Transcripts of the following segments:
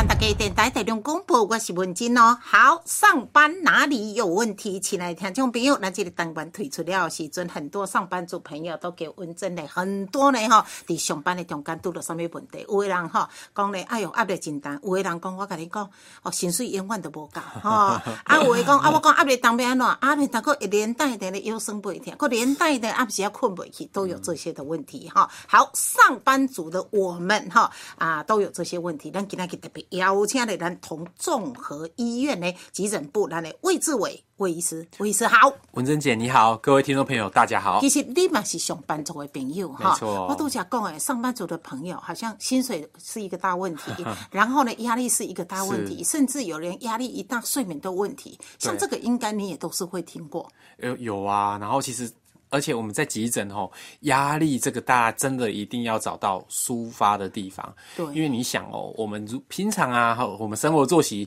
咱大家电台台中广播，我是文静哦。好，上班哪里有问题？请来听众朋友，咱这个单元推出了时阵，很多上班族朋友都给文珍嘞，很多呢吼，伫上班的中间拄到啥物问题？有的人吼讲咧，哎哟压力真大；有的人讲，我甲你讲，哦薪水永远都无够吼。啊，有的讲啊，我讲压力当要安怎？压力当个连带的咧腰酸背痛，个连带的暗时啊困不去，都有这些的问题哈。好，上班族的我们哈啊都有这些问题，咱今天特别。邀请的咱同综合医院的急诊部，咱的魏志伟魏医师，魏医师好，文珍姐你好，各位听众朋友大家好。其实你嘛是上班族的朋友哈。我都想讲诶，上班族的朋友好像薪水是一个大问题，然后呢压力是一个大问题，甚至有人压力一大，睡眠都问题。像这个应该你也都是会听过。有有啊，然后其实。而且我们在急诊吼，压力这个大家真的一定要找到抒发的地方。对，因为你想哦，我们如平常啊，我们生活作息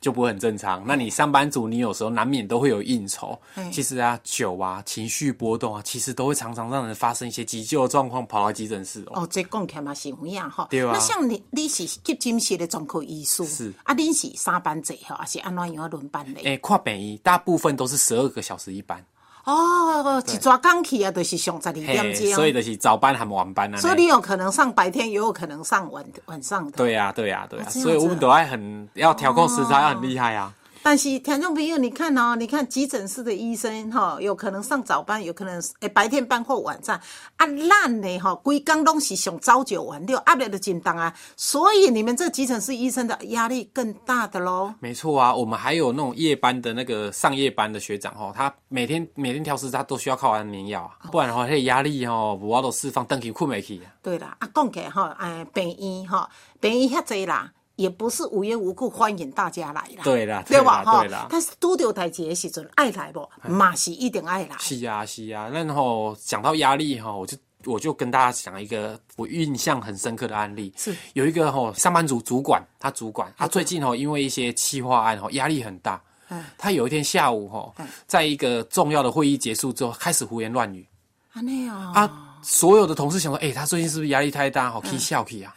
就不会很正常。那你上班族，你有时候难免都会有应酬。其实啊，酒啊，情绪波动啊，其实都会常常让人发生一些急救的状况，跑到急诊室哦。哦，这讲起来嘛是有影哈。对啊。那像你，你是急诊室的专科医师，是啊，你是三班制哈，还是安怎样轮班的？诶，跨北医大部分都是十二个小时一班。哦，一抓刚起啊，就是上十二点钟，所以就是早班还晚班啊。所以你有可能上白天，也有可能上晚晚上的。对呀，对呀，对呀，所以我们都还很要调控时差，要很厉害啊。但是听众朋友，你看哦，你看急诊室的医生哈，有可能上早班，有可能诶白天班或晚上。啊，烂的哈，规工拢是上朝九晚六，压力的紧张啊。所以你们这急诊室医生的压力更大的喽。没错啊，我们还有那种夜班的那个上夜班的学长哈，他每天每天调时他都需要靠安眠药啊，不然的话，他的压力哦，无法都释放，登起困没起。对啦，啊，讲起哈，哎，病医哈，病医遐济啦。也不是无缘无故欢迎大家来啦，对啦，对吧？哈，但是拄到台阶时阵爱来不，嘛是一定爱来。是啊，是啊。然后讲到压力哈，我就我就跟大家讲一个我印象很深刻的案例，是。有一个哈上班族主管，他主管他最近哈因为一些企划案哈压力很大，嗯，他有一天下午哈，在一个重要的会议结束之后开始胡言乱语，啊那样啊。所有的同事想说，哎，他最近是不是压力太大？好，可以笑可以啊。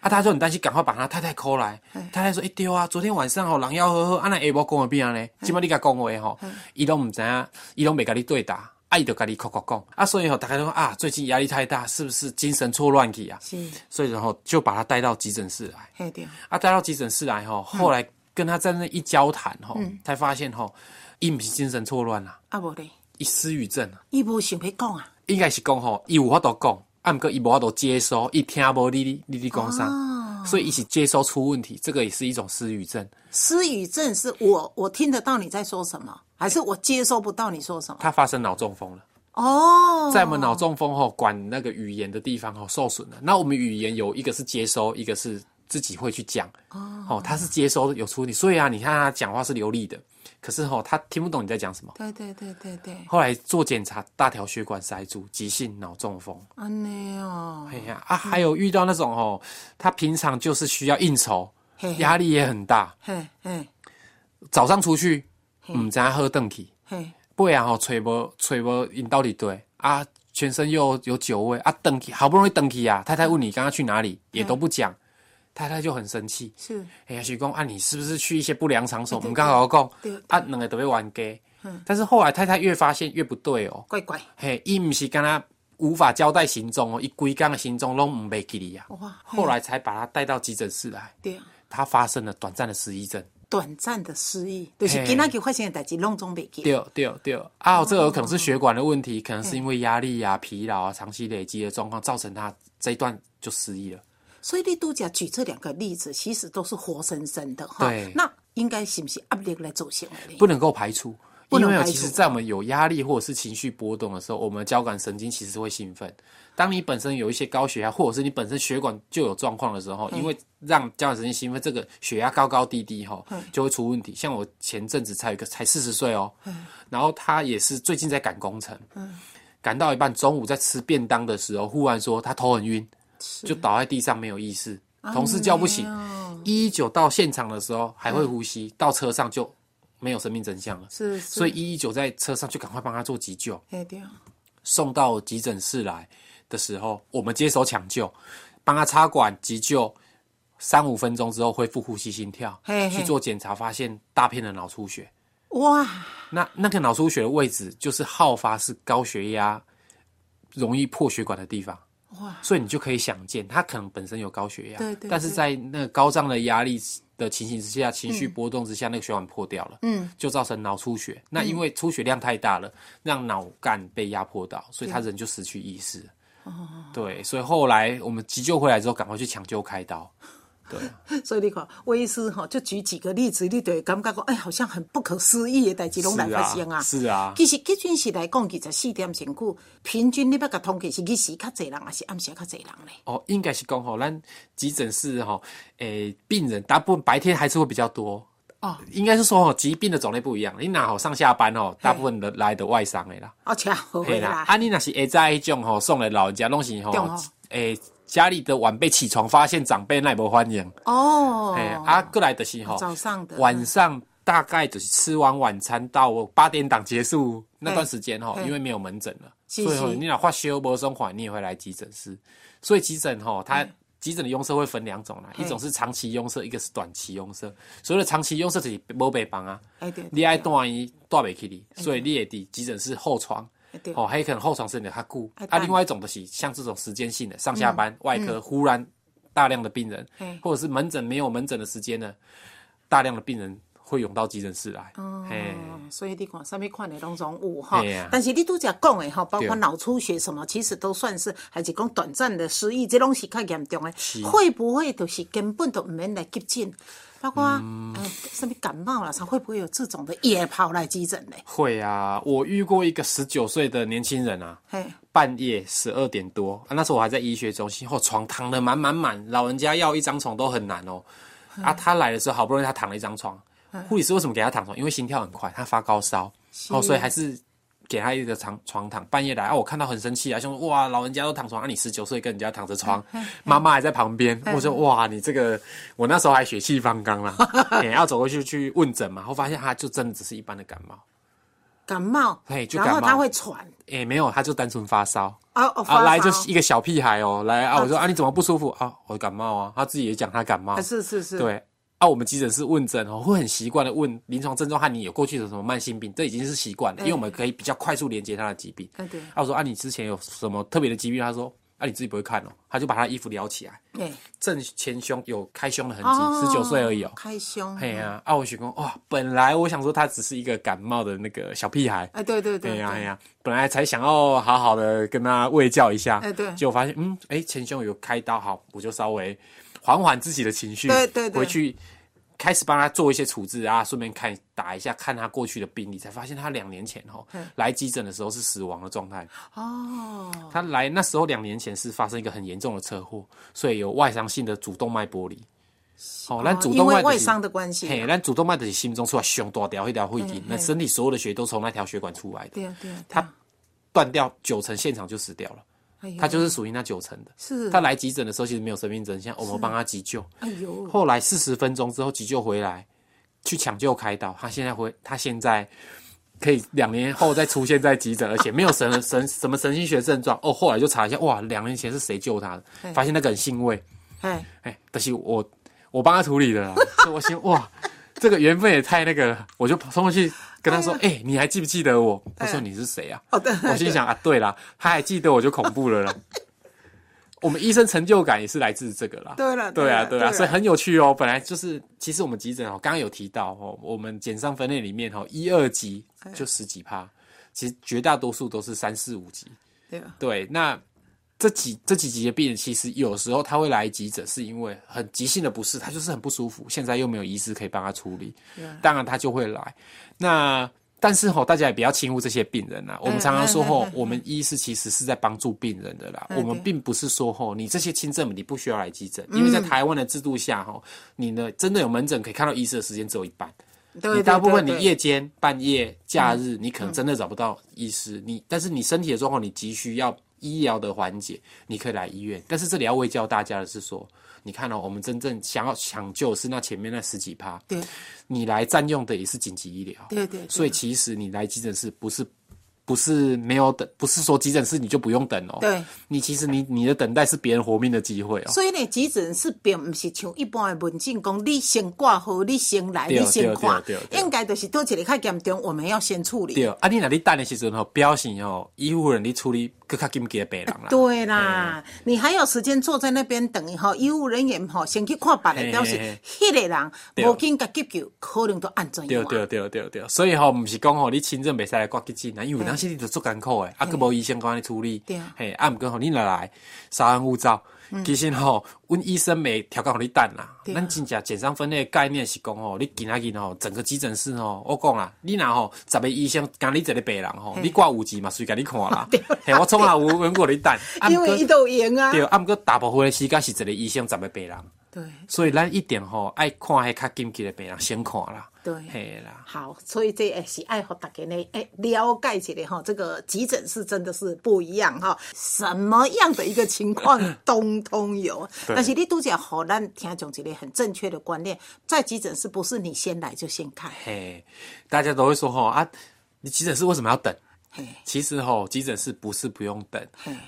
啊，他就很担心，赶快把他太太 call 来。太太说，哎，对啊，昨天晚上吼，人要呵呵，啊那下晡讲个边呢？今麦你甲讲话吼，伊都唔知影，伊都未甲你对答，啊伊就甲你口口讲。啊，所以吼，大家说啊，最近压力太大，是不是精神错乱去啊？是。所以然后就把他带到急诊室来。对。啊，带到急诊室来吼，后来跟他在那一交谈吼，才发现吼，伊唔是精神错乱啦。啊，无咧。伊失语症啊。伊无想要讲啊。应该是讲吼，伊有法度讲，啊，毋过伊无法度接收，伊听无你你你你讲啥，所以一起接收出问题，这个也是一种失语症。失语症是我我听得到你在说什么，还是我接收不到你说什么？他发生脑中风了。哦，在我们脑中风后管那个语言的地方吼受损了。那我们语言有一个是接收，一个是自己会去讲。哦，哦，他是接收有出问题，所以啊，你看他讲话是流利的。可是吼，他听不懂你在讲什么。对对对对对。后来做检查，大条血管塞住，急性脑中风。啊，那哦。哎呀啊，还有遇到那种吼，他平常就是需要应酬，压力也很大。嘿嘿。早上出去，唔知喝邓体。嘿。不然哦，吹无吹无引到底对啊，全身又有酒味啊，邓体好不容易邓体啊，太太问你刚刚去哪里，也都不讲。太太就很生气，是。哎呀，徐公啊，你是不是去一些不良场所？我们刚好讲，啊，两个都被玩 gay，但是后来太太越发现越不对哦，怪怪，嘿，伊唔是跟他无法交代行踪哦，一规刚的行踪拢唔被记哩呀，哇，后来才把他带到急诊室来，对，他发生了短暂的失忆症，短暂的失忆，就是今仔日发生的代志拢总袂记，对对对，啊，这个有可能是血管的问题，可能是因为压力啊、疲劳啊、长期累积的状况，造成他这一段就失忆了。所以你都讲举这两个例子，其实都是活生生的哈。对，那应该是不是压力来走行的？不能够排除，因为其实，在我们有压力或者是情绪波动的时候，我们交感神经其实会兴奋。当你本身有一些高血压，或者是你本身血管就有状况的时候，因为让交感神经兴奋，这个血压高高低低哈，就会出问题。像我前阵子才有一个才四十岁哦，然后他也是最近在赶工程，赶到一半，中午在吃便当的时候，忽然说他头很晕。就倒在地上没有意识，同事叫不醒，一一九到现场的时候还会呼吸，到车上就没有生命真相了。是，所以一一九在车上就赶快帮他做急救，送到急诊室来的时候，我们接手抢救，帮他插管急救，三五分钟之后恢复呼吸心跳，去做检查，发现大片的脑出血。哇，那那个脑出血的位置就是好发是高血压容易破血管的地方。哇，所以你就可以想见，他可能本身有高血压，对对但是在那个高涨的压力的情形之下，情绪波动之下，那个血管破掉了，嗯，就造成脑出血。那因为出血量太大了，让脑干被压迫到，所以他人就失去意识。哦，对，所以后来我们急救回来之后，赶快去抢救开刀。对，所以你看，魏医师哈，就举几个例子，你就会感觉讲，哎，好像很不可思议的代志拢来发生啊。是啊，其实基准是来讲，二十四点身躯，平均你要甲统计是日时较侪人，还是暗时较侪人呢？哦，应该是讲吼，咱急诊室吼，诶、病人大部分白天还是会比较多。哦，应该是说哦，疾病的种类不一样。你哪好上下班哦，大部分的来的外伤的啦。而且好嘿啦，啊，你那是下在一种吼，送来老人家拢是吼对哦，诶、家里的晚辈起床发现长辈那不欢迎，哦，诶、啊，过来的时候，早上的。晚上大概就是吃完晚餐到八点档结束那段时间哈，因为没有门诊了，是所以你若发烧无松缓，你也会来急诊室。所以急诊吼，它急诊的用色会分两种啦，一种是长期用色，一个是短期用色。所谓的长期用色就是无被帮啊，你爱断医断不起你，所以你也得急诊室后床。哦，还有可能后床时间较久哎。啊，另外一种的是像这种时间性的上下班、外科忽然大量的病人嘿，或者是门诊没有门诊的时间呢，大量的病人会涌到急诊室来。哦，所以你看，什么款的拢总有哈。但是你都只讲的哈，包括对脑出血什么，其实都算是还是讲短暂的失忆，这拢是较严重的。会不会就是根本都唔免来急诊？包括嗯呃什么感冒了，会不会有这种的也跑来急诊呢？会啊，我遇过一个十九岁的年轻人啊，半夜十二点多啊，那时候我还在医学中心，后床躺的满满满，老人家要一张床都很难哦。啊，他来的时候好不容易他躺了一张床，护理师为什么给他躺床？因为心跳很快，他发高烧，哦，所以还是给他一个床床躺。半夜来啊，我看到很生气啊，就说哇，老人家都躺床啊，你十九岁跟人家躺着床，妈妈还在旁边，我说哇，你这个我那时候还血气方刚啦，也要走过去去问诊嘛，后发现他就真的只是一般的感冒，感冒，嘿就然后感冒。他会喘，诶、没有，他就单纯发烧。哦哦，啊，来就是一个小屁孩哦，来啊，我说啊，你怎么不舒服？啊？我感冒啊，他自己也讲他感冒。啊，是是是，对啊，我们急诊室问诊哦，会很习惯的问临床症状和你有过去的什么慢性病，这已经是习惯了，因为我们可以比较快速连接他的疾病。嗯对，啊，我说啊，你之前有什么特别的疾病？他说啊，你自己不会看哦，他就把他衣服撩起来，对，正前胸有开胸的痕哦迹，十九岁而已哦。开胸，嘿呀、啊，我许工哇，本来我想说他只是一个感冒的那个小屁孩，哎，对对对，哎呀、哎呀，本来才想要好好的跟他喂教一下，哎对。结果发现嗯，哎，前胸有开刀，好，我就稍微缓缓自己的情绪，对对对。回去开始帮他做一些处置啊，顺便看打一下看他过去的病历，才发现他两年前哦来急诊的时候是死亡的状态，哦，他来那时候两年前是发生一个很严重的车祸，所以有外伤性的主动脉剥离。哦，那主动脉就是伤的关系，嘿，咱主动脉就是心中出来胸大条一条会筋，那身体所有的血都从那条血管出来的，对啊对。啊，他断掉九成，现场就死掉了。哎他就是属于那九成的。是他来急诊的时候其实没有生命征象，我们帮他急救。哎呦，后来四十分钟之后急救回来，去抢救开刀。他现在回，他现在可以两年后再出现在急诊，而且没有神神什么神经学症状。哦，后来就查一下，哇，两年前是谁救他的？发现那个很欣慰，哎，哎，但是我我帮他处理的啦，所以我心哇，这个缘分也太那个了，我就冲过去跟他说，哎、你还记不记得我？他说你是谁啊？哦对，我心想啊，对啦，他还记得我就恐怖了啦。我们医生成就感也是来自这个啦。对了对啊，对啊，所以很有趣哦。本来就是，其实我们急诊哦，刚刚有提到哦，我们减伤分类里面哦，一二级就十几趴，其实绝大多数都是三四五级。对啊，对，那这几这几级的病人，其实有时候他会来急诊，是因为很急性的不适，他就是很不舒服，现在又没有医师可以帮他处理，当然他就会来。那但是吼，大家也不要轻忽这些病人啊。我们常常说吼，我们医师其实是在帮助病人的啦。我们并不是说吼，你这些轻症你不需要来急诊，因为在台湾的制度下吼，你呢真的有门诊可以看到医师的时间只有一半。对你大部分你夜间、半夜、假日，你可能真的找不到医师。你但是你身体的状况，你急需要医疗的环节，你可以来医院。但是这里要未教大家的是说，你看哦，我们真正想要抢救是那前面那十几趴，对，你来占用的也是紧急医疗，对对对所以其实你来急诊室不是不是没有等，不是说急诊室你就不用等哦，对，你其实你你的等待是别人活命的机会哦。所以呢，急诊室并不是像一般的门诊讲，你先挂号，你先来，你先看对对，对应该就是多一个较严重，我们要先处理。对，啊，你那你等的时阵吼，表示吼，医护人你处理更较紧急的病人啦。对啦，你还有时间坐在那边等吼，医务人员吼先去看别人，嘿表示迄个人对。无紧甲急救，可能都安全对对对对对，所以吼，毋是讲吼，你亲症袂使来挂急诊啊，因为有当时你就足艰苦诶，啊，佫无医生帮你处理。对，啊嘿，啊，毋过吼，你来来稍安勿躁，其实吼，阮医生袂调教互你等啦，啊。咱真正减伤分类概念是讲吼，你今仔日吼，整个急诊室吼，我讲啦，你若吼十个医生干你一个病人吼，你挂五级嘛，随甲你看啦，嘿，我从来有问过你等，啊 因为伊都有赢啊。对，啊，毋过大部分的时间是一个医生十个病人。对所以咱一定吼爱看迄较紧急的病人先看啦。对嘿啦。好，所以这也是爱和大家呢，哎，了解一下哈，这个急诊室真的是不一样哈，什么样的一个情况通通有。但是你都讲好，咱听讲一个很正确的观念，在急诊室不是你先来就先看，嘿，大家都会说吼啊，你急诊室为什么要等？嘿，其实吼，急诊室不是不用等，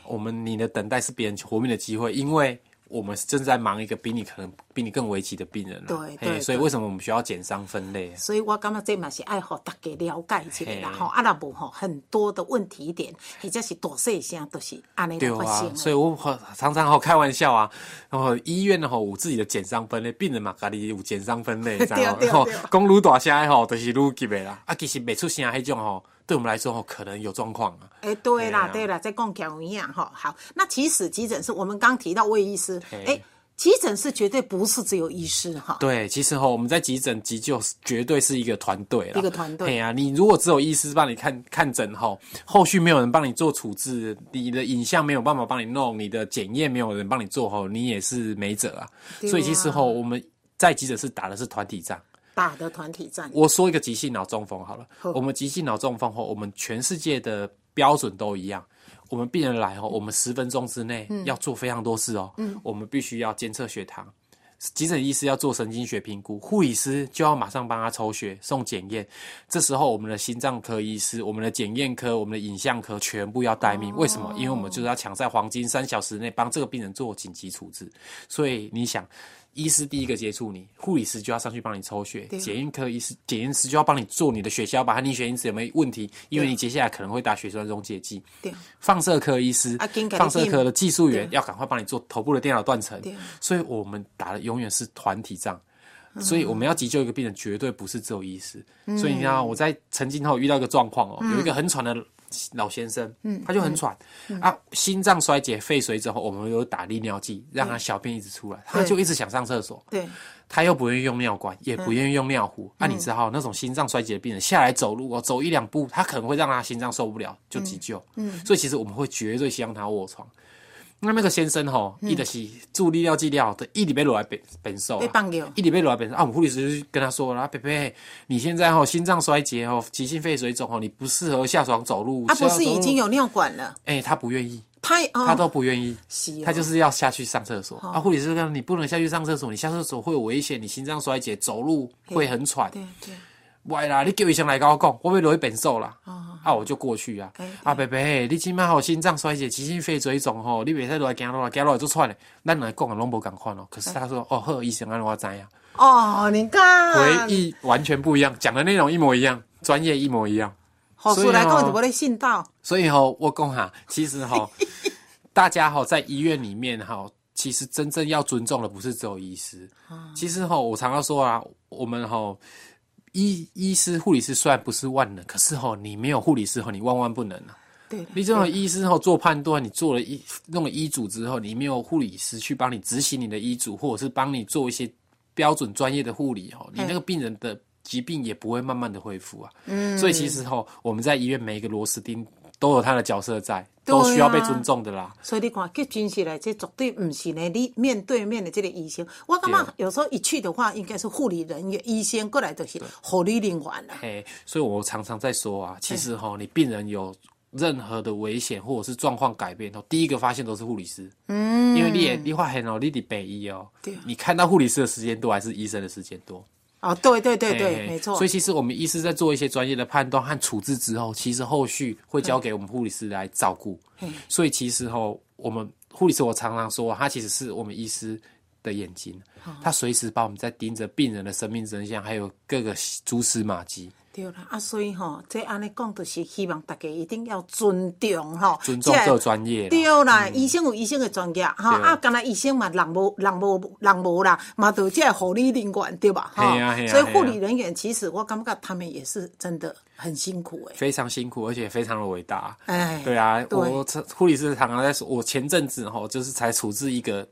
我们你的等待是别人活命的机会，因为我们正在忙一个比你可能比你更危急的病人啦。对对嘿所以对为什么我们需要减伤分类？所以我感觉这嘛是爱好大家了解一下啦嘿吼，啊那无吼很多的问题点，或者是大细声都是安尼发生，的。所以我常常吼开玩笑啊，然后医院吼有自己的减伤分类，病人嘛家己有减伤分类，知道吗对对吼对讲愈大声的吼，就是愈急的啦。啊，其实没出声迄种吼，对我们来说吼，可能有状况啊。哎，对啦，对啦，在讲讲一样哈。好，那其实急诊室，我们刚提到魏医师，嘿哎，急诊室绝对不是只有医师哈。对，其实哈，我们在急诊急救绝对是一个团队了，一个团队对啊，你如果只有医师帮你看看诊吼，后续没有人帮你做处置，你的影像没有办法帮你弄，你的检验没有人帮你做吼，你也是没辙啊。啊所以其实吼，我们在急诊室打的是团体战。打的团体战，我说一个急性脑中风好了，我们急性脑中风后，我们全世界的标准都一样。我们病人来哦，我们十分钟之内要做非常多事哦。嗯，我们必须要监测血糖，急诊医师要做神经学评估，护理师就要马上帮他抽血送检验。这时候，我们的心脏科医师、我们的检验科、我们的影像科全部要待命。为什么？因为我们就是要抢在黄金三小时内帮这个病人做紧急处置。所以你想。医师第一个接触你，护理师就要上去帮你抽血，检验科医师、检验师就要帮你做你的血小板和凝血因子有没有问题，因为你接下来可能会打血栓溶解剂。对放射科医师放射科的技术员要赶快帮你做头部的电脑断层，所以我们打的永远是团体仗。所以我们要急救一个病人，绝对不是只有医师。所以你看，我在曾经后遇到一个状况哦，有一个很喘的老先生，嗯他就很喘啊，心脏衰竭、肺水之后，我们有打利尿剂，让他小便一直出来，他就一直想上厕所。对他又不愿意用尿管，也不愿意用尿壶。啊，你知道那种心脏衰竭的病人下来走路哦，走一两步，他可能会让他心脏受不了，就急救。嗯，所以其实我们会绝对希望他卧床。那那个先生吼，伊就是助力尿剂料的，一礼拜落来本本寿被放掉一礼拜落来本寿啊。我们护理师就跟他说了，啊，贝贝，你现在吼心脏衰竭哦，急性肺水肿哦，你不适合下床走路。他不是已经有？尿管了，哎、他不愿意，他哦他都不愿意。他就是要下去上厕所、啊！护理师说你不能下去上厕所，你下厕所会有危险，你心脏衰竭，走路会很喘。对对歪啦，你叫医生来跟我讲，我要落去变瘦啦。啊，我就过去啊。啊，伯伯，你即摆吼心脏衰竭、急性肺水肿吼，你袂使落来行落来，行落来做喘嘞。咱来讲的拢无共款哦。可是他说，哦，呵，医生安我知影，哦，你看回忆完全不一样，讲的内容一模一样，专业一模一样。好所以哦讲就无咧信道，所以吼，我讲哈，其实吼，大家吼在医院里面哈，其实真正要尊重的不是只有医师。其实哈，我常常说啊，我们哈医医师、护理师虽然不是万能，可是哦，你没有护理师哦，你万万不能啊。对你这种医师后做判断，你做了医弄了医嘱之后，你没有护理师去帮你执行你的医嘱，或者是帮你做一些标准专业的护理哦，你那个病人的疾病也不会慢慢的恢复啊。嗯，所以其实吼，我们在医院每一个螺丝钉都有他的角色在，啊都需要被尊重的啦。所以你看，去真实来，这绝对不是呢。你面对面的这个医生，我感觉有时候一去的话，应该是护理人员、医生过来就是护理人员啦。嘿，所以我常常在说啊，其实哈，你病人有任何的危险或者是状况改变，哦，第一个发现都是护理师。嗯，因为你也你发现哦，你得北医哦，你看到护理师的时间多还是医生的时间多？哦，对对对对，嘿没错所以。其实我们医师在做一些专业的判断和处置之后，其实后续会交给我们护理师来照顾。嘿所以其实吼，我们护理师我常常说，他其实是我们医师的眼睛，他随时把我们在盯着病人的生命真相，还有各个蛛丝马迹。对啦，啊，所以吼，这安尼讲，就是希望大家一定要尊重吼，这尊重各专业对啦，医生有医生的专业，吼对。啊，干那医生嘛，人无人无人无啦，嘛就这护理人员对吧？哈啊啊所以护理人员其实我感觉他们也是真的很辛苦诶。非常辛苦，而且非常的伟大。哎，对啊，对。我护理师常常在说，我前阵子吼就是才处置一个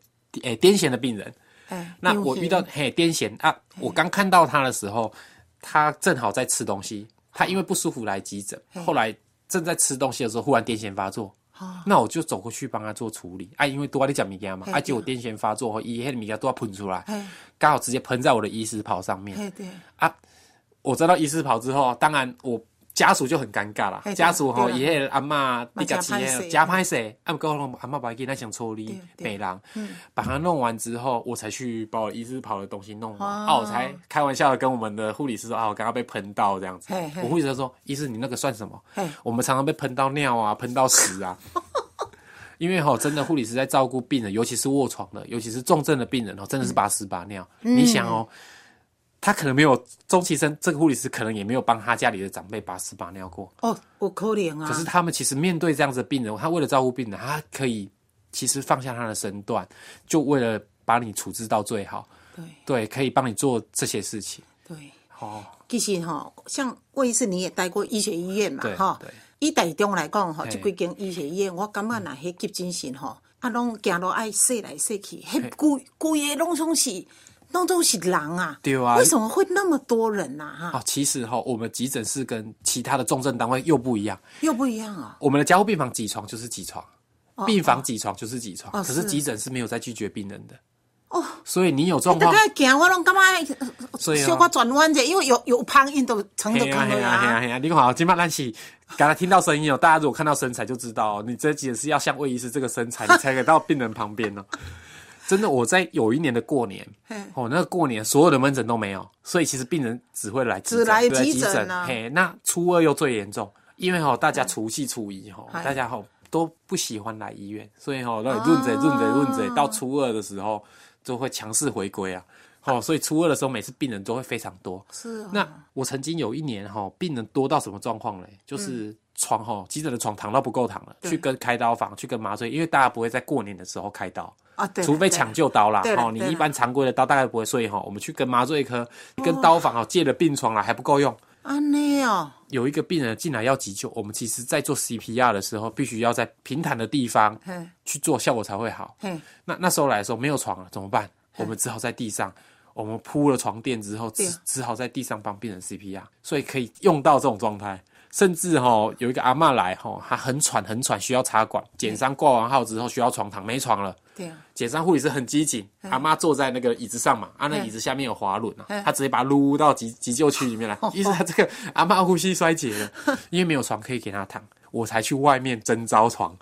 诶癫痫的病人，哎，那我遇到嘿癫痫啊，我刚看到他的时候，他正好在吃东西，他因为不舒服来急诊，后来正在吃东西的时候，忽然癫痫发作。那我就走过去帮他做处理，啊，因为多阿你讲物件嘛，嘿啊，结果癫痫发作后，伊迄个物件都要喷出来，刚好直接喷在我的医师袍上面。对。对，我知道医师袍之后，当然我家属就很尴尬啦家属吼，对啦。伊迄阿嬷嘛你家己真歹势。加拍势，啊，毋过我阿嬷把囡仔想处理对对。北人，嗯。把它弄完之后，我才去把我医师跑的东西弄完，哦啊，我才开玩笑的跟我们的护理师说啊，我刚刚被喷到这样子。我护理师说，医师你那个算什么？我们常常被喷到尿啊，喷到屎啊。因为哈，真的护理师在照顾病人，尤其是卧床的，尤其是重症的病人哦，真的是把屎把尿。嗯。你想哦，他可能没有终其生，这个护理师可能也没有帮他家里的长辈把屎把尿过。哦，我可怜啊。可是他们其实面对这样子的病人，他为了照顾病人，他可以其实放下他的身段，就为了把你处置到最好。对对，可以帮你做这些事情。对，哦，其实哦，像魏医师你也待过医学医院嘛对，吼对。以台中来讲吼，嘿即几间医学医院，我感觉若迄急诊室哈，啊，拢行路爱说来说去，迄规规个拢总是，拢总是狼啊。对啊为什么会那么多人呐？哈，哦，其实哈，我们急诊室跟其他的重症单位又不一样。又不一样啊。我们的加护病房几床就是几床，病房几床就是几床，哦可是是急诊是没有在拒绝病人的。哦，所以你有状大况，概行我拢感觉所以哦小可转弯者，因为有有旁因都床就嘿啊嘿扛了啊。啊嘿啊嘿啊！你好，今晚咱是刚才听到声音哦，大家如果看到身材就知道、哦，你这急诊是要像魏医师这个身材，你才可以到病人旁边哦。真的，我在有一年的过年嘿，哦，那个过年所有的门诊都没有，所以其实病人只会来急诊只来急诊啊。嘿，那初二又最严重，因为哈、大家除夕初一哈、嗨。大家哈、都不喜欢来医院，所以哈、那润着润着润着，到初二的时候就会强势回归啊。哦，所以初二的时候，每次病人都会非常多。是哦，那我曾经有一年哈，病人多到什么状况嘞？就是床哈，急诊的床躺到不够躺了，去跟开刀房去跟麻醉，因为大家不会在过年的时候开刀，啊，对，除非抢救刀啦。哦，你一般常规的刀大概不会，所以哈，我们去跟麻醉科、跟刀房哦借了病床啦还不够用。啊，那哦，有一个病人进来要急救，我们其实在做 CPR 的时候，必须要在平坦的地方，去做，效果才会好。嘿，那那时候来的时候没有床了，怎么办？我们只好在地上，我们铺了床垫之后，只只好在地上帮病人 CPR，所以可以用到这种状态。甚至哈、有一个阿嬷来哈、她很喘很喘，需要插管，检伤挂完号之后需要床躺，没床了。对啊，检伤护理师很机警，阿妈坐在那个椅子上嘛，啊，那椅子下面有滑轮啊，他直接把它撸到急急救区里面来。意思他这个阿妈呼吸衰竭了，因为没有床可以给他躺，我才去外面征招床。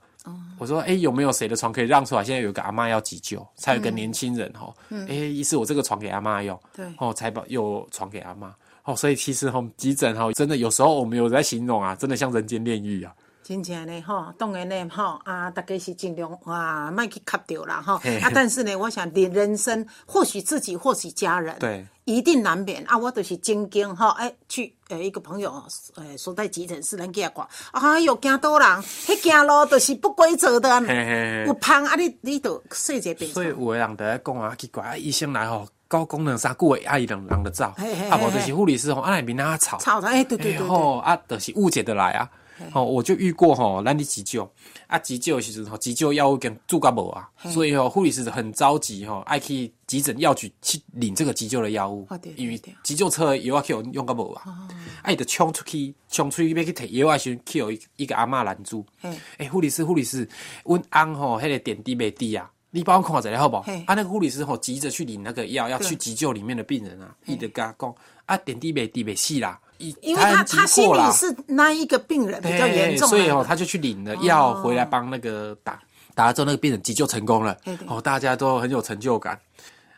我说，哎、有没有谁的床可以让出来？现在有一个阿妈要急救，才有个年轻人哈，哎、意思我这个床给阿妈用，对哦，才把有床给阿妈。哦，所以其实哈，急诊哈，真的有时候我们有在形容啊，真的像人间炼狱啊。真正嘞吼，当然嘞吼啊，大家是尽量啊，莫去卡掉啦吼。啊，但是呢，我想人人生或许自己，或许家人，对，一定难免。啊。我都是曾经吼，哎，去呃一个朋友呃所在急诊室，咱去遐看，哎哟，惊倒人，迄行路就是不规则的，嘿嘿嘿。有芳啊，你你都细节变所以有的人就在讲啊，奇怪啊，医生来吼，高功能啥久的阿姨人人的走，啊，无嘿就是护理师吼，啊来面啊吵，吵的，哎，对对对对，吼啊，就是误解的来啊。吼，我就遇过吼，咱去急救，啊，急救的时阵吼，急救药物跟注到无啊，所以吼，护理师很着急吼，爱去急诊药局去领这个急救的药物。因为急救车的药啊去用用到无啊，啊，伊就冲出去，冲出去要去摕药的时阵，去有一一个阿嬷拦住。嘿，诶，护理师，护理师，阮翁吼，迄个点滴袂滴啊。你帮我看一下好不啊，那个护理师吼急着去领那个药，要去急救里面的病人啊，伊就跟他讲啊，点滴没滴没死啦，因为他他心里是那一个病人比较严重啊，所以哦，他就去领了药回来帮那个打，打了之后那个病人急救成功了。哦，大家都很有成就感。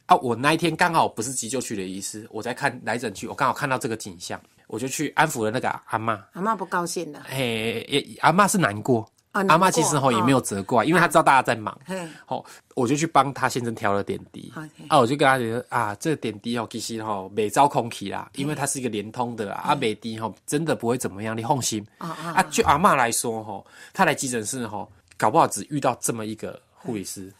啊，我那一天刚好不是急救区的医师，我在看来诊区，我刚好看到这个景象，我就去安抚了那个阿嬷。阿妈不高兴了，嘿，也阿嬷是难过，啊阿妈其实吼哦也没有责怪，因为她知道大家在忙。嘿，好，我就去帮她先生调了点滴。啊，我就跟她讲啊，这个点滴哦，其实吼没招空气啦，因为它是一个连通的，啊，美滴吼真的不会怎么样，你放心。啊啊啊。就阿妈来说吼，她来急诊室吼，搞不好只遇到这么一个护理师。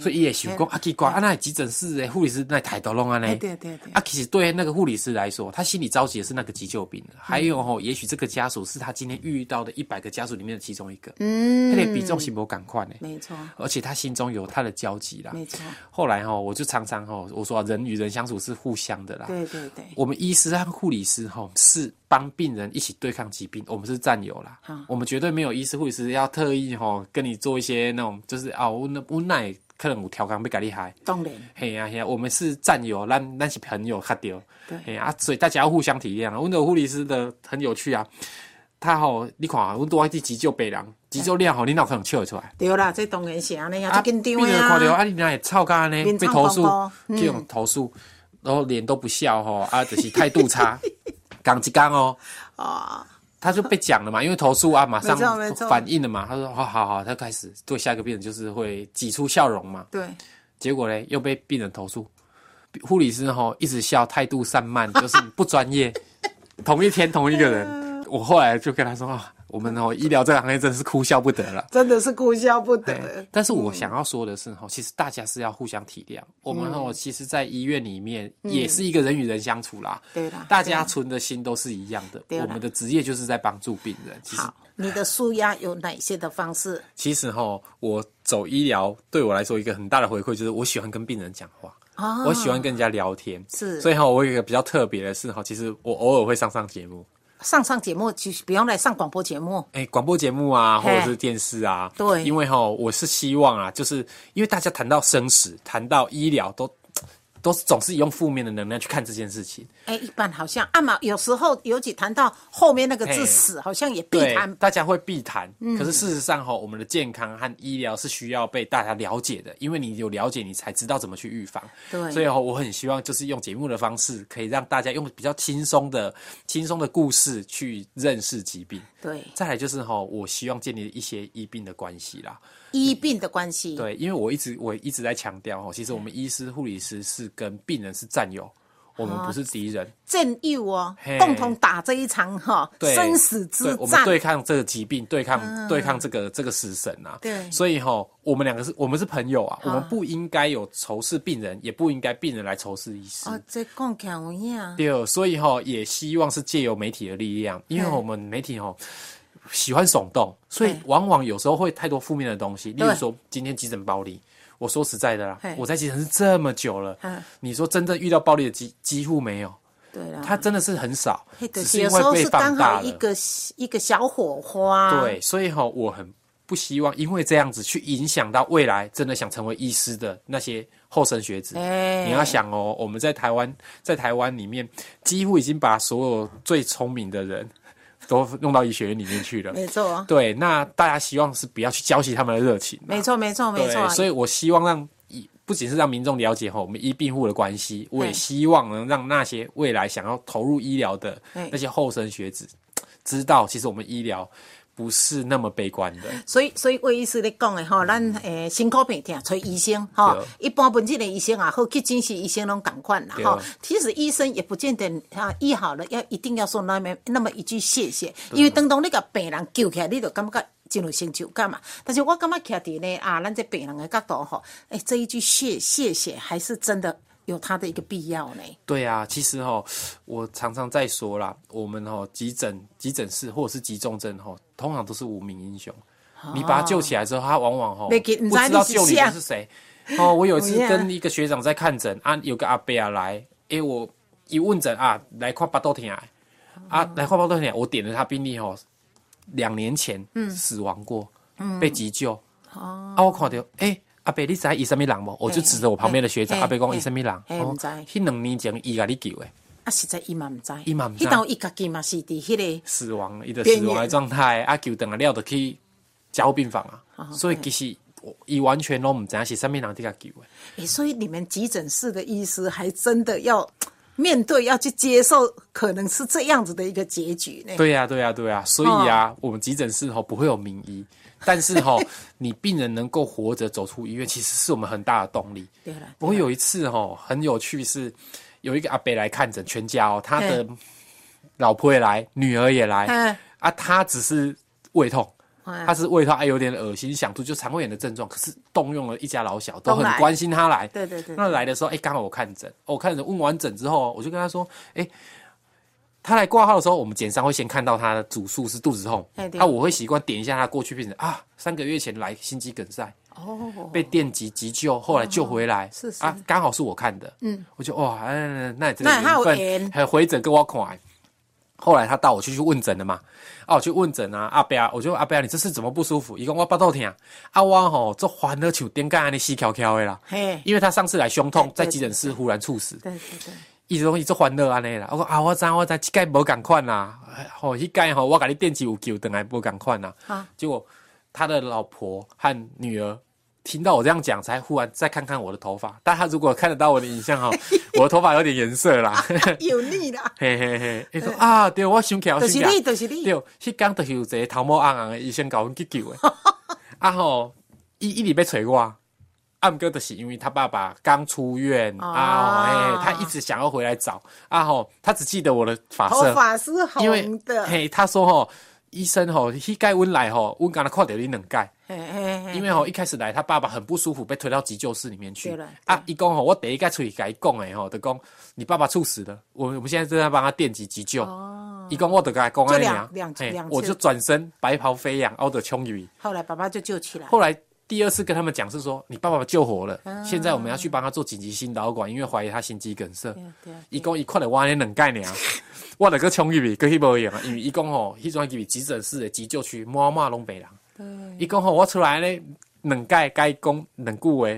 所以也想讲啊，奇怪啊，那急诊室的护理师那抬头弄啊呢？哎？对对对。啊，其实对那个护理师来说，他心里着急的是那个急救病人，还有吼，也许这个家属是他今天遇到的一百个家属里面的其中一个，嗯，他的比重是不赶快呢，没错。而且他心中有他的交集啦。没错，后来哈，我就常常哈，我说、啊、人与人相处是互相的啦。对对对，我们医师和护理师哈是帮病人一起对抗疾病，我们是战友啦。我们绝对没有医师护理师要特意哈跟你做一些那种就是啊，我那我那可能有调岗比较厉害。当然嘿呀、嘿呀、我们是战友，咱咱是朋友，较对。对嘿啊，所以大家要互相体谅啊。我们的护理师的很有趣啊，他吼、你看啊，我多爱去急救病人，急救量吼，你哪可能笑得出来？对啦，这当然是安尼啊，紧张病人看到啊，啊，你哪会臭干呢？被投诉这种投诉，然后脸都不笑吼，啊，就是态度差，讲一讲哦，啊，他就被讲了嘛，因为投诉啊，马上反应了嘛，他说好好好，他开始对下一个病人就是会挤出笑容嘛，对，结果嘞又被病人投诉，护理师吼一直笑，态度散漫，就是不专业。同一天同一个人，我后来就跟他说啊，我们哦医疗这个行业真是哭笑不得了。真的是哭笑不对得，，但是我想要说的是哈，其实大家是要互相体谅。我们哦，其实，在医院里面也是一个人与人相处啦。对啦大家存的心都是一样的。我们的职业就是在帮助病人。其实，好，你的舒压有哪些的方式？其实哈，我走医疗对我来说一个很大的回馈就是，我喜欢跟病人讲话。哦我喜欢跟人家聊天，是所以哈，我有一个比较特别的是哈，其实我偶尔会上上节目，上上节目，就不用来上广播节目，哎，广播节目啊，或者是电视啊，对。因为哈，我是希望啊，就是因为大家谈到生死，谈到医疗，都都是总是用负面的能量去看这件事情，哎，一般好像啊嘛，有时候尤其谈到后面那个字嘿死，好像也必对谈，。大家会避谈。嗯可是事实上哈，我们的健康和医疗是需要被大家了解的，因为你有了解，你才知道怎么去预防。对所以哈，我很希望就是用节目的方式，可以让大家用比较轻松的、轻松的故事去认识疾病。对再来就是哈，我希望建立一些医病的关系啦。医病的关系，对，因为我一直我一直在强调哈，其实我们医师、护理师是跟病人是战友，我们不是敌人。战友哦，共同打这一场哈，生死之战，我们战。对抗这个疾病，对抗、对抗这个这个死神啊。对所以哈，我们两个是我们是朋友啊，我们不应该有仇视病人，也不应该病人来仇视医师。哦，这讲起来有影，对，所以哈，也希望是借由媒体的力量，因为我们媒体哈喜欢耸动，所以往往有时候会太多负面的东西。例如对说，今天急诊暴力，我说实在的啦，我在基层是这么久了嗯，你说真正遇到暴力的几几乎没有，对啊，他真的是很少，只是因为被放大了。一个一个小火花，对，所以哈，我很不希望因为这样子去影响到未来真的想成为医师的那些后生学子。哎你要想哦，我们在台湾，在台湾里面，几乎已经把所有最聪明的人都弄到医学院里面去了。没错，对，那大家希望是不要去浇熄他们的热情嘛。没错，没错，没错，，所以我希望让医不仅是让民众了解哈我们医病护的关系，我也希望能让那些未来想要投入医疗的那些后生学子知道，其实我们医疗不是那么悲观的。所以，所以魏医师咧讲的吼，咱诶辛苦病痛找医生吼，一般本地的医生啊，或去诊室医生拢共款啦吼。其实医生也不见得啊，医好了要一定要说那么那么一句谢谢，因为当当你把病人救起来，你就感觉。真有成就感嘛？但是我感觉徛伫呢啊，咱这病人的角度吼，诶、这一句谢谢谢还是真的有它的一个必要呢。对啊，其实哈，我常常在说啦，我们哈急诊、急诊室或者是急重症哈，通常都是无名英雄。你把他救起来之后，他往往哈不你知道救你的是谁。哦，我有一次 跟一个学长在看诊啊，有个阿伯啊来，诶，我一问诊啊，来看巴豆天啊，啊，来看巴豆天，我点了他病历哦，两年前死亡过，被急救。哦啊，我看到诶。阿伯，你知伊什么人无？我就指着我旁边的学长，阿伯讲嘿伊什么人？哦嘿不知，迄两年前伊甲你救的，啊，实在伊嘛毋知，伊嘛毋知。迄道伊家己嘛是伫迄个死亡，伊的死亡的状态，啊，救等啊了就去加护病房啊，所以其实伊完全拢毋知影是啥物人伫甲救的。诶，所以你们急诊室的医师还真的要面对，要去接受，可能是这样子的一个结局呢。对呀、对呀、对呀、所以啊，我们急诊室吼不会有名医，但是吼，你病人能够活着走出医院，其实是我们很大的动力。对了，我有一次吼很有趣是，有一个阿伯来看诊，全家哦，他的老婆也来，女儿也来，嗯啊，他只是胃痛。嗯他是胃痛，还有点恶心、想吐，就肠胃炎的症状。可是动用了一家老小，都很关心他来。对对对那来的时候，哎、刚好我看诊，哦我看诊问完诊之后，我就跟他说，哎、他来挂号的时候，我们检伤会先看到他的主诉是肚子痛那，啊，我会习惯点一下他过去病人啊，三个月前来心肌梗塞，哦，被电击急救，后来救回来，是是。啊，刚好是我看的，嗯，我就哇，嗯，那这个那还有缘缘。分，还有回诊跟我看。后来他带我去去问诊了嘛，啊，我去问诊啊，阿伯啊，我就阿伯啊，你这次怎么不舒服？伊讲我巴肚疼，啊我吼做烦了像电杆安尼死翘翘的啦，嘿，因为他上次来胸痛，在急诊室忽然猝死，对对对，伊就讲伊做欢乐安尼啦。我讲啊，我知我知，即届无共款啦。吼，迄届吼，我甲你电击有救，等来无共款啦。啊结果他的老婆和女儿听到我这样讲，才忽然再看看我的头发。但他如果看得到我的影像哈，我的头发有点颜色啦。有腻啦，嘿 嘿嘿，伊说啊，对，我想起来，就是你，就是你，对，迄工就是有一个头毛红红的医生甲阮去救的。啊吼，伊一直要找我。啊，毋过就是因为他爸爸刚出院、哦啊，哎、他一直想要回来找啊吼，他只记得我的发色，头发是红的，嘿嘿，他说吼，医生吼，迄届阮来吼，阮刚才看到你两届，嘿嘿，因为吼一开始来他爸爸很不舒服，被推到急救室里面去。啊，伊讲吼，我第一个出去甲伊讲诶吼，就讲你爸爸猝死了，我我们现在正在帮他电击急救。哦，伊讲我就甲他讲安尼啊。就两两两次。我就转身白袍飞扬，我得冲入去。后来爸爸就救起来，后来第二次跟他们讲是说，你爸爸救活了，啊。现在我们要去帮他做紧急心导管，因为怀疑他心肌梗塞。对对伊讲伊看了我安尼两届尔，我那个冲入去，跟迄无一样，因为伊讲吼，迄阵入去急诊室的急救区，满满拢白人。伊讲吼，我出来咧两届该讲两句话，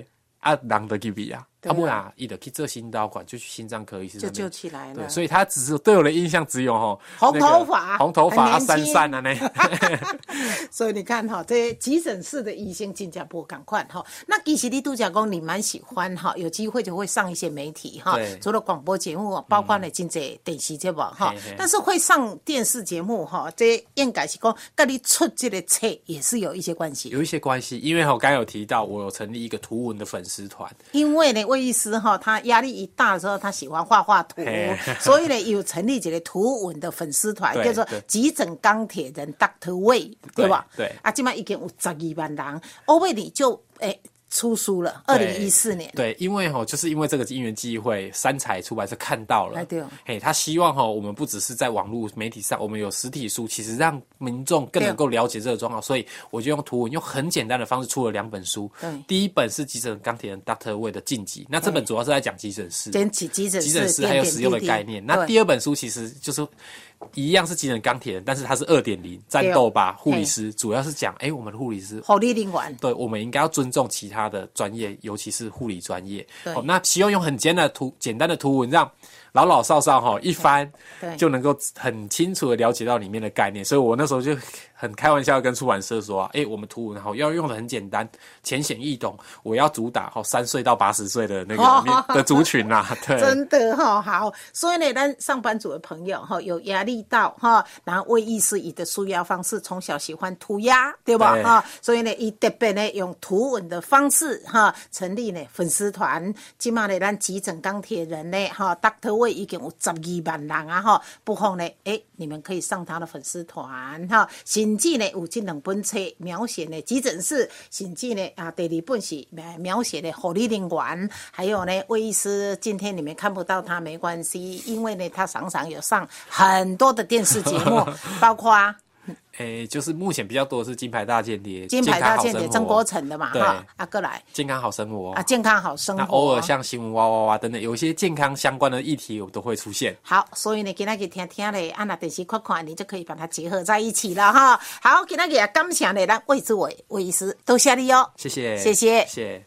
啊，人就入去啊，对啊啊不然伊就去做心导管，就去心脏科医师就救。起来了对，，所以他只是对我的印象只有吼红那个头发红头发啊，闪闪啊呢。所以你看哈，这急诊室的医生真正不赶快哈。那其实你度假工你蛮喜欢哈，有机会就会上一些媒体哈，除了广播节目，包括呢真济电视节目哈。但是会上电视节目哈，这应该是讲跟你出这个册也是有一些关系。有一些关系，因为我刚刚有提到，我有成立一个图文的粉丝团，因为呢，魏医师哈，他压力一大的时候，他喜欢画画图，所以呢，有成立一个图文的粉丝团，对叫做“急诊钢铁人 Doctor Way”，对吧？对啊，今晚已经有十二万人，欧贝里就诶出书了，二零一四年。对，因为哈，就是因为这个因缘际会，三彩出版社看到了，哎对哦嘿，他希望哈，我们不只是在网络媒体上，我们有实体书，其实让民众更能够了解这个状况，所以我就用图文，用很简单的方式出了两本书对。第一本是急诊钢铁人 Doctor Way 的晋级，那这本主要是在讲急诊室。捡起急诊急诊室还有使用的概念。那第二二本书其实就是一样是技能钢铁人，但是他是二点零战斗吧护理师，主要是讲哎、我们的护理师火力灵丸，对，我们应该要尊重其他的专业，尤其是护理专业。对好、那希望用很简单的图、简单的图文，让老老少少哈、一翻对就能够很清楚的了解到里面的概念。所以我那时候就很开玩笑跟出版社说啊，哎、我们图文哈要用的很简单、浅显易懂，我要主打哈三岁到八十岁的那个面的族群啦、对。真的哈、好，所以呢，咱上班族的朋友哈、有压力到哈、然后魏医师以的舒压方式，从小喜欢涂鸦，对吧？哈、所以呢，以特别呢用图文的方式哈、成立呢粉丝团，今嘛呢咱急诊钢铁人呢哈、Doctor 魏已经有十二万人啊哈、不妨呢，诶，你们可以上他的粉丝团哈，甚至呢有这两本册描写呢急诊室，甚至呢啊第二本是描描写的护理人员，还有呢魏医师今天你们看不到他没关系，因为呢他常常有上很多的电视节目，包括诶、就是目前比较多的是金牌大间谍、金牌大间谍曾国成的嘛对哈，啊过来健康好生活啊健康好生活那活，偶尔像新闻哇哇哇等等，有一些健康相关的议题，我都会出现。好，所以呢，今仔日听听嘞，按那电视看看，你就可以把它结合在一起了哈。好，今仔日也感谢嘞，咱魏志伟魏医师，多谢你哦，谢谢，谢谢谢谢。